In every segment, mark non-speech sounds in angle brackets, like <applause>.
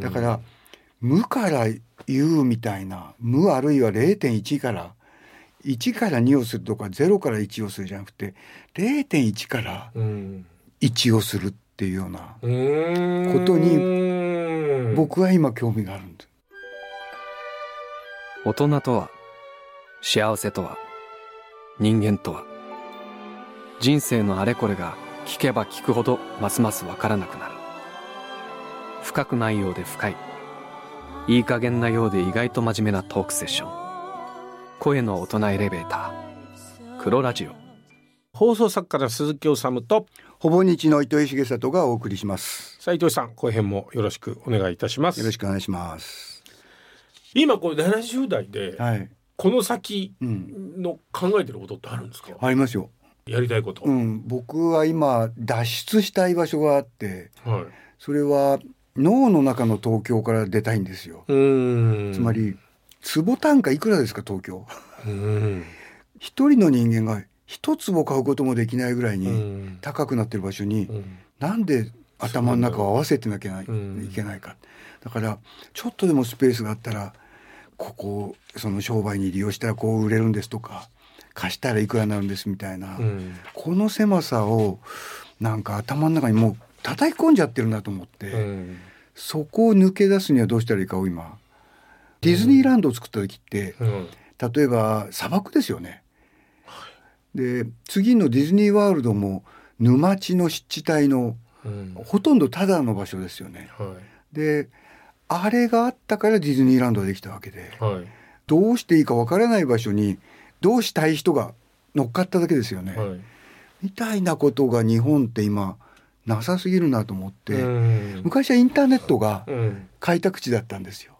だから無から有みたいな無あるいは0.1から1から2をするとか0から1をするじゃなくて0.1から1をするっていうようなことに僕は今興味があるんです。大人とは幸せとは人間とは人生のあれこれが聞けば聞くほどますますわからなくなる深くないようで深い。いい加減なようで意外と真面目なトークセッション。声の大人エレベーター。黒ラジオ。放送作家の鈴木治とほぼ日の糸井重里がお送りします。斉藤さん後編もよろしくお願いいたします。よろしくお願いします。今これ70代で、はい、この先の考えてることってあるんですか、ありますよ。やりたいこと、うん、僕は今脱出したい場所があって、はい、それは脳の中の東京から出たいんですよ。つまり坪単価いくらですか東京？一人の人間が一坪買うこともできないぐらいに高くなってる場所に、なんで頭の中を合わせてなきゃいけないか。だからちょっとでもスペースがあったらここその商売に利用したらこう売れるんですとか貸したらいくらになるんですみたいな、うん、この狭さをなんか頭の中にもう叩き込んじゃってるなと思って、うん、そこを抜け出すにはどうしたらいいかを今ディズニーランドを作った時って、うん、例えば砂漠ですよね。で次のディズニーワールドも沼地の湿地帯の、ほとんどただの場所ですよね。はい、であれがあったからディズニーランドができたわけで、はい、どうしていいかわからない場所にどうしたい人が乗っかっただけですよね。はい、みたいなことが日本って今なさすぎるなと思って、昔はインターネットが開拓地だったんですよ。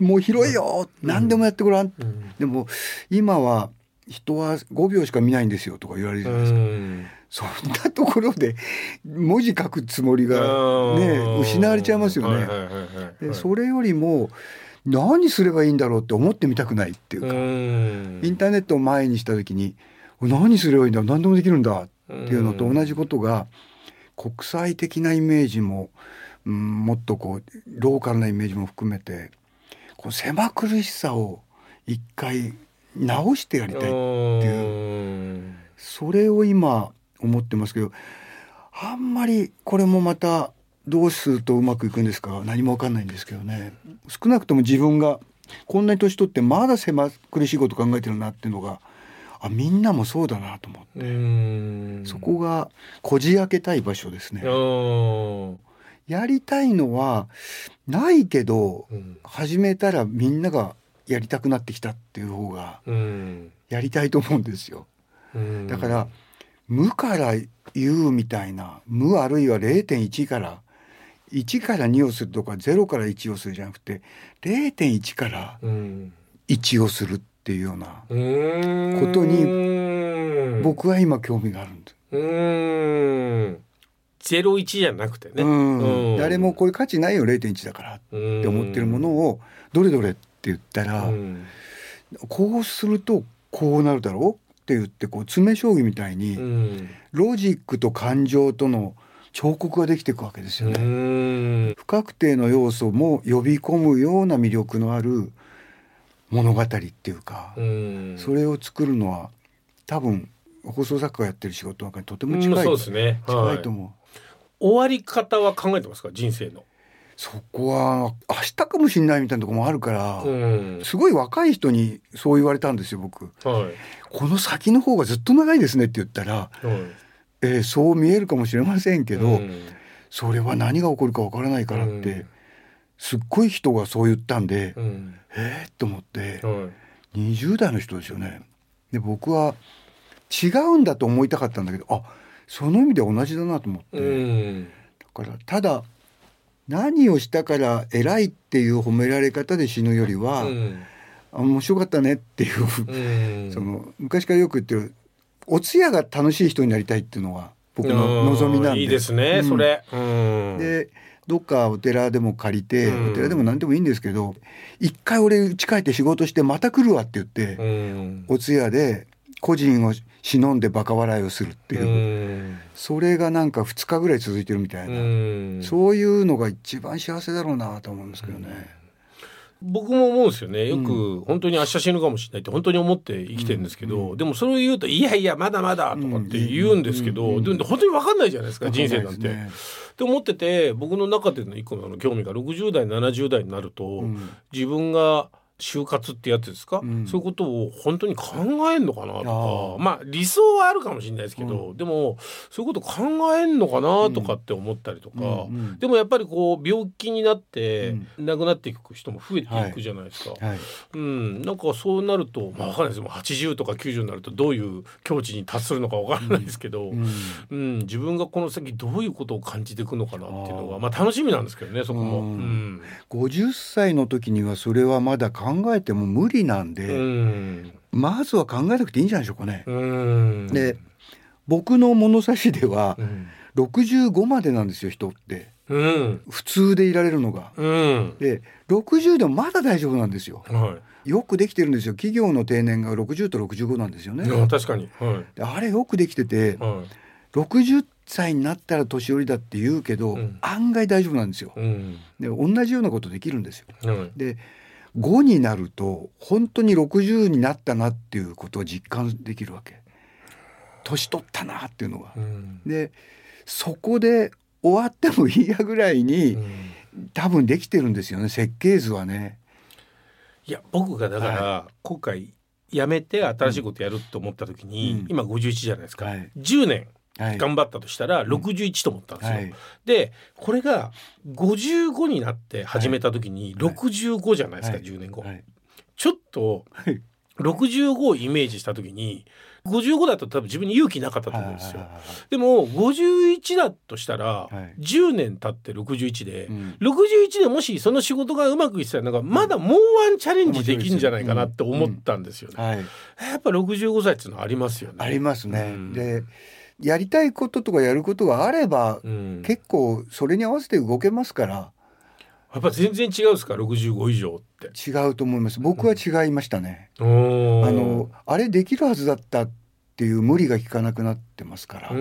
もう広いよ、うん、何でもやってごらん、でも今は人は5秒しか見ないんですよとか言われるじゃないですか。そんなところで文字書くつもりがね失われちゃいますよね。でそれよりも何すればいいんだろうって思ってみたくないっていうか。インターネットを前にした時に何すればいいんだ何でもできるんだっていうのと同じことが国際的なイメージも、うん、もっとこうローカルなイメージも含めてこう狭苦しさを一回直してやりたいっていうそれを今思ってますけどあんまりこれもまたどうするとうまくいくんですか？何も分かんないんですけどね。少なくとも自分がこんなに年取ってまだ狭苦しいこと考えてるなっていうのがあみんなもそうだなと思って。そこがこじ開けたい場所ですね。やりたいのはないけど、うん、始めたらみんながやりたくなってきたっていう方がやりたいと思うんですよ。だから無から有みたいな無あるいは0.1から1から2をするとか0から1をするじゃなくて0.1から1をするっていうようなことに僕は今興味があるんです。ゼロ一じゃなくてね、誰もこれ価値ないよ0.1だからって思ってるものをどれどれって言ったらこうするとこうなるだろうって言ってこう詰将棋みたいにロジックと感情との彫刻ができていくわけですよね。不確定の要素も呼び込むような魅力のある物語っていうかそれを作るのは多分放送作家がやってる仕事なんかにとても近い,、そうですね、近いと思う、終わり方は考えてますか？人生の。そこは明日かもしれないみたいなとこもあるから、うん、すごい若い人にそう言われたんですよ僕、はい、この先の方がずっと長いですねって言ったら、はい、えー、そう見えるかもしれませんけど、うん、それは何が起こるかわからないからって、うん、すっごい人がそう言ったんで、うん、えー、と思って、はい、20代の人ですよね。で僕は違うんだと思いたかったんだけどあその意味で同じだなと思って、だからただ何をしたから偉いっていう褒められ方で死ぬよりは、うん、面白かったねっていう、うん、その昔からよく言ってるお通夜が楽しい人になりたいっていうのは僕の望みなんで。いいですね、うん、それ。でどっかお寺でも借りて、お寺でも何でもいいんですけど一回俺家帰って仕事してまた来るわって言って、お通夜で個人を忍んでバカ笑いをするっていう。それがなんか2日ぐらい続いてるみたいな。そういうのが一番幸せだろうなと思うんですけどね。僕も思うんですよね。よく本当に明日死ぬかもしれないって本当に思って生きてるんですけど、うん、でもそれを言うと「いやいやまだまだ」とかって言うんですけど、うん、でも本当に分かんないじゃないですか人生なんて。って思ってて僕の中での一個の興味が60代70代になると、自分が就活ってやつですか、うん、そういうことを本当に考えんのかなとか。まあ理想はあるかもしれないですけど、うん、でもそういうこと考えんのかなとかって思ったりとか、うん、でもやっぱりこう病気になって亡くなっていく人も増えていくじゃないですか、はい。はい、うん、なんかそうなるとまあ分かんないですもう80とか90になるとどういう境地に達するのか分からないですけど、うん。自分がこの先どういうことを感じていくのかなっていうのがまあ楽しみなんですけどねそこも。うん、50歳の時にはそれはまだ考考えても無理なんで、んまずは考えなくていいんじゃないでしょうかね。で僕の物差しでは、65までなんですよ人って。うん、普通でいられるのが。うん、で60でもまだ大丈夫なんですよ。はい、よくできてるんですよ企業の定年が60と65なんですよね。確かに、はい、あれよくできてて、はい、60歳になったら年寄りだって言うけど、うん、案外大丈夫なんですよ。うん、で同じようなことできるんですよ。で5になると本当に60になったなっていうことを実感できるわけ。年取ったなっていうのが。うん、でそこで終わってもいいやぐらいに、うん、多分できてるんですよね設計図はね。いや僕がだから、はい、今回辞めて新しいことやると思った時に、うん、今51じゃないですか、はい、10年頑張ったとしたら61と思ったんですよ。はい、でこれが55になって始めた時に65じゃないですか、はい、10年後。ちょっと65をイメージした時に55だと多分自分に勇気なかったと思うんですよ。でも51だとしたら10年経って61で、うん、61でもしその仕事がうまくいってたらまだもうワンチャレンジできるんじゃないかなって思ったんですよね。やっぱ65歳っていうのはありますよね。ありますね。うん、でやりたいこととかやることがあれば、うん、結構それに合わせて動けますから。やっぱ全然違うですか？65以上って。違うと思います。僕は違いましたね、うん、あのあれできるはずだったっていう無理が効かなくなってますから。と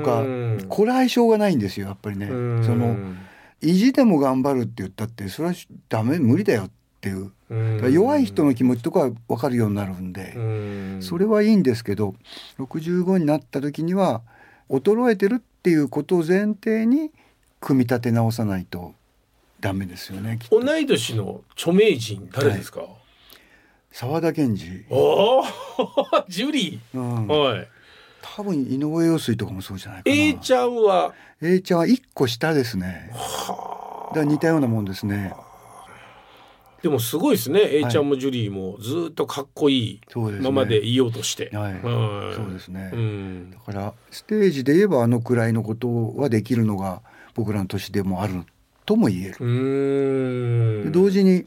かこれ相性がないんですよやっぱりね。その意地でも頑張るって言ったってそれはダメ無理だよっていう。弱い人の気持ちとかは分かるようになるんでそれはいいんですけど65になった時には衰えてるっていうことを前提に組み立て直さないとダメですよね同い年の著名人誰ですか、はい、沢田研二。おおジュリー、うん、はい。多分井上陽水とかもそうじゃないかな。A ちゃんは？A ちゃんは一個下ですね。はだ似たようなもんですねでもすごいですね、A ちゃんもジュリーもずっとかっこいいままでいようとして。はい、そうですね、うん、だからステージで言えばあのくらいのことはできるのが僕らの年でもあるとも言える。同時に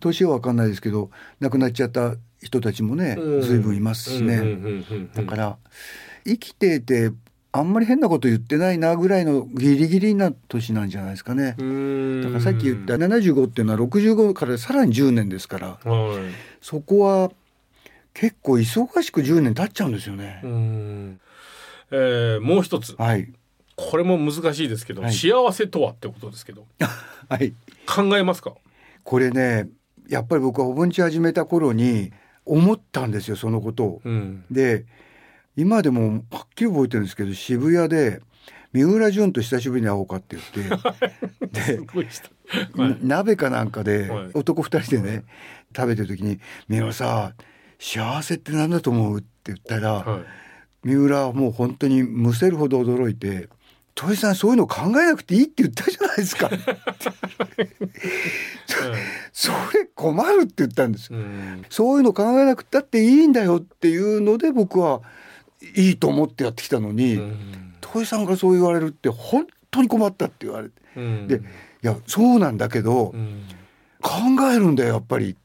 年は分かんないですけど亡くなっちゃった人たちもね随分いますしね。だから生きていてあんまり変なこと言ってないなぐらいのギリギリな年なんじゃないですかね。だからさっき言った75っていうのは65からさらに10年ですから、はい、そこは結構忙しく10年経っちゃうんですよね。えー、もう一つ、はい、これも難しいですけど、はい、幸せとはってことですけど、<laughs> はい、考えますか？これねやっぱり僕はお盆地始めた頃に思ったんですよそのことを。うん、で今でもはっきり覚えてるんですけど渋谷で三浦淳と久しぶりに会おうかって言って <laughs> で、はい、鍋かなんかで男2人でね食べてる時に「三浦さ幸せって何だと思う?」って言ったら、はい、三浦はもう本当にむせるほど驚いて「戸井さんそういうの考えなくていいって言ったじゃないですか」<laughs> <laughs> それ困るって言ったんです、うん、そういうの考えなくたっていいんだよっていうので僕はいいと思ってやってきたのに、うん、戸井さんがそう言われるって本当に困ったって言われて、うん、でいやそうなんだけど、うん、考えるんだよやっぱり、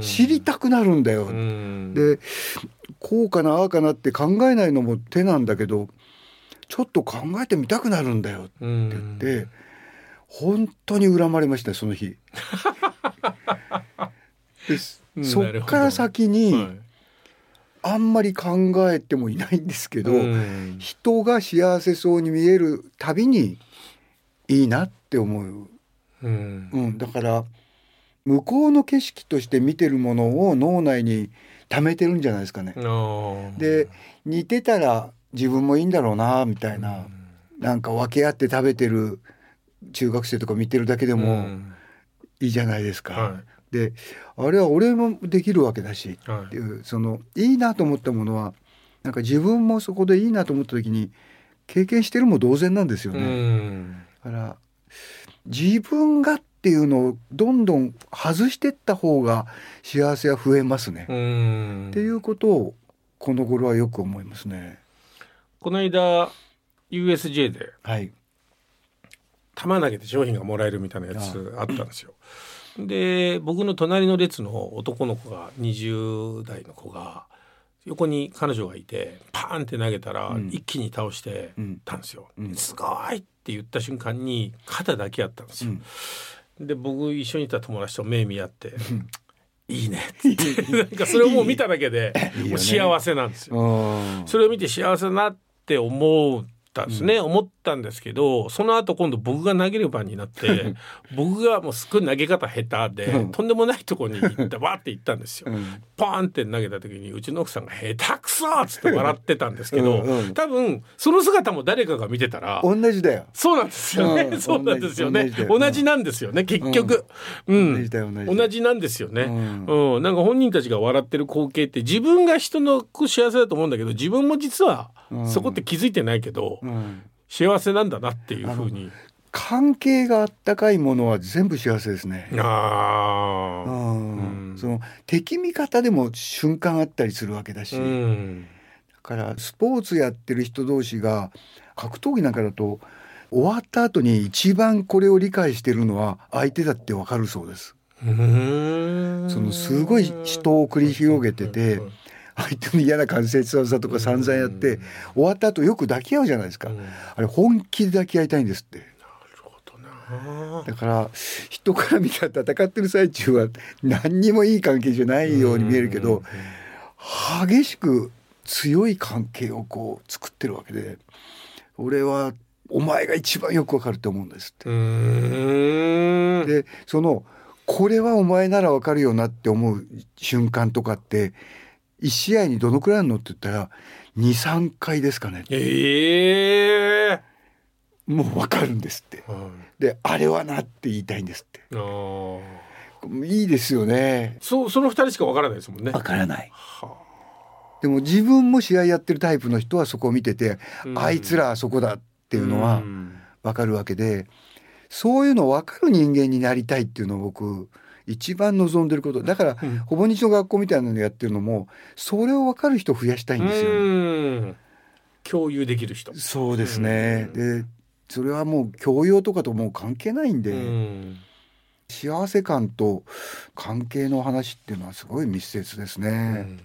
知りたくなるんだよ、でこうかなああかなって考えないのも手なんだけどちょっと考えてみたくなるんだよって言って、本当に恨まれましたその日。<laughs> でそっから先に、はいあんまり考えてもいないんですけど、人が幸せそうに見えるたびにいいなって思う、うん、うん、だから向こうの景色として見てるものを脳内に溜めてるんじゃないですかね。で似てたら自分もいいんだろうなみたいな、うん、なんか分け合って食べてる中学生とか見てるだけでもいいじゃないですか。はい、であれは俺もできるわけだし、はい、っていうそのいいなと思ったものはなんか自分もそこでいいなと思った時に経験してるも同然なんですよね。だから自分がっていうのをどんどん外してった方が幸せは増えますね。っていうことをこの頃はよく思いますね。この間 USJ で、はい、玉投げて商品がもらえるみたいなやつあったんですよ。<laughs> で僕の隣の列の男の子が20代の子が横に彼女がいてパーンって投げたら一気に倒してたんですよ。うん。うん、すごいって言った瞬間に肩だけやったんですよ。うん、で僕一緒にいた友達と目見合って「いいね」<laughs> って <laughs> なんかそれをもう見ただけでもう幸せなんですよ。それを見て幸せだなって思うったんですね、うん、思ったんですけどその後今度僕が投げる番になって <laughs> 僕がもうすっごい投げ方下手で、うん、とんでもないとこに行ってわって行ったんですよ。うん、パーンって投げた時にうちの奥さんが「下手くそ!」っつって笑ってたんですけどうん、多分その姿も誰かが見てたら同じだよ。そうなんですよね、<laughs> そうなんですよね。同じなんですよね結局、うん。同じなんですよね、うん。なんか本人たちが笑ってる光景って自分が人の幸せだと思うんだけど自分も実はそこって気づいてないけど、幸せなんだなっていうふうに。関係があったかいものは全部幸せですね。ああ、うん、その敵味方でも瞬間あったりするわけだし、うん、だからスポーツやってる人同士が格闘技なんかだと終わった後に一番これを理解してるのは相手だってわかるそうです。そのすごい人を繰り広げてて。相手の嫌な関節技とか散々やって、終わった後よく抱き合うじゃないですか、あれ本気で抱き合いたいんですって。だから人から見たら戦ってる最中は何にもいい関係じゃないように見えるけど激しく強い関係をこう作ってるわけで俺はお前が一番よくわかると思うんですって。でそのこれはお前ならわかるよなって思う瞬間とかって1試合にどのくらいあるのって言ったら23回ですかね。ええー、もう分かるんですって。であれはなって言いたいんですって。いいですよね。そうその2人しか分からないですもんね。分からない。はあでも自分も試合やってるタイプの人はそこを見てて、あいつらあそこだっていうのは分かるわけで、そういうの分かる人間になりたいっていうのを僕一番望んでること。だから、うん、ほぼ日の学校みたいなのやってるのもそれを分かる人を増やしたいんですよ、ね、共有できる人。そうですね。でそれはもう教養とかともう関係ないんで、ん、幸せ感と関係の話っていうのはすごい密接ですね、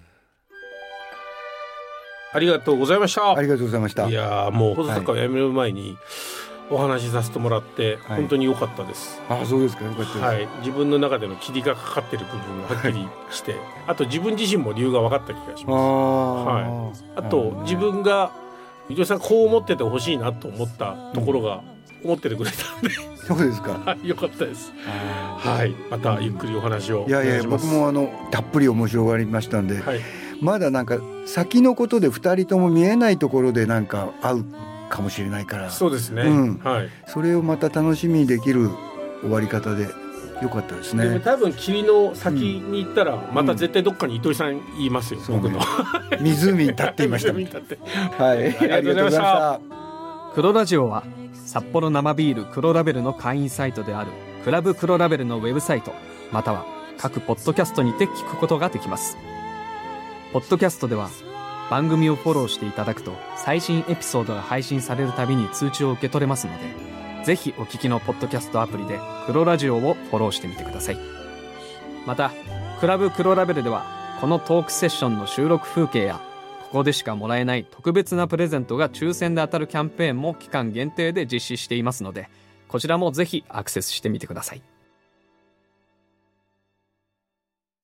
ありがとうございました。ありがとうございました。いやもう放送作家を辞める前に、はいお話しさせてもらって本当に良かったです。はい、あそうですか。良かったはい、自分の中での霧がかかってる部分がはっきりして、はい、あと自分自身も理由が分かった気がします。はい。あと自分が伊藤さんこう思っててほしいなと思ったところが、思っててくれたんで、そうですか。<laughs> よかったです。はい、またゆっくりお話を。いやいや僕もあのたっぷり面白がりましたんで、はい、まだなんか先のことで二人とも見えないところでなんか会うかもしれないから。そうですね、うん、はい、それをまた楽しみにできる終わり方でよかったですね。でも多分霧の先に行ったら、また絶対どっかに糸井さん言いますよ、うん、僕の、ね、<laughs> 湖に立っていました。はい、ありがとうございました。黒ラジオは札幌生ビール黒ラベルの会員サイトであるクラブ黒ラベルのウェブサイトまたは各ポッドキャストにて聞くことができます。ポッドキャストでは番組をフォローしていただくと最新エピソードが配信されるたびに通知を受け取れますのでぜひお聞きのポッドキャストアプリで黒ラジオをフォローしてみてください。またクラブ黒ラベルではこのトークセッションの収録風景やここでしかもらえない特別なプレゼントが抽選で当たるキャンペーンも期間限定で実施していますのでこちらもぜひアクセスしてみてください。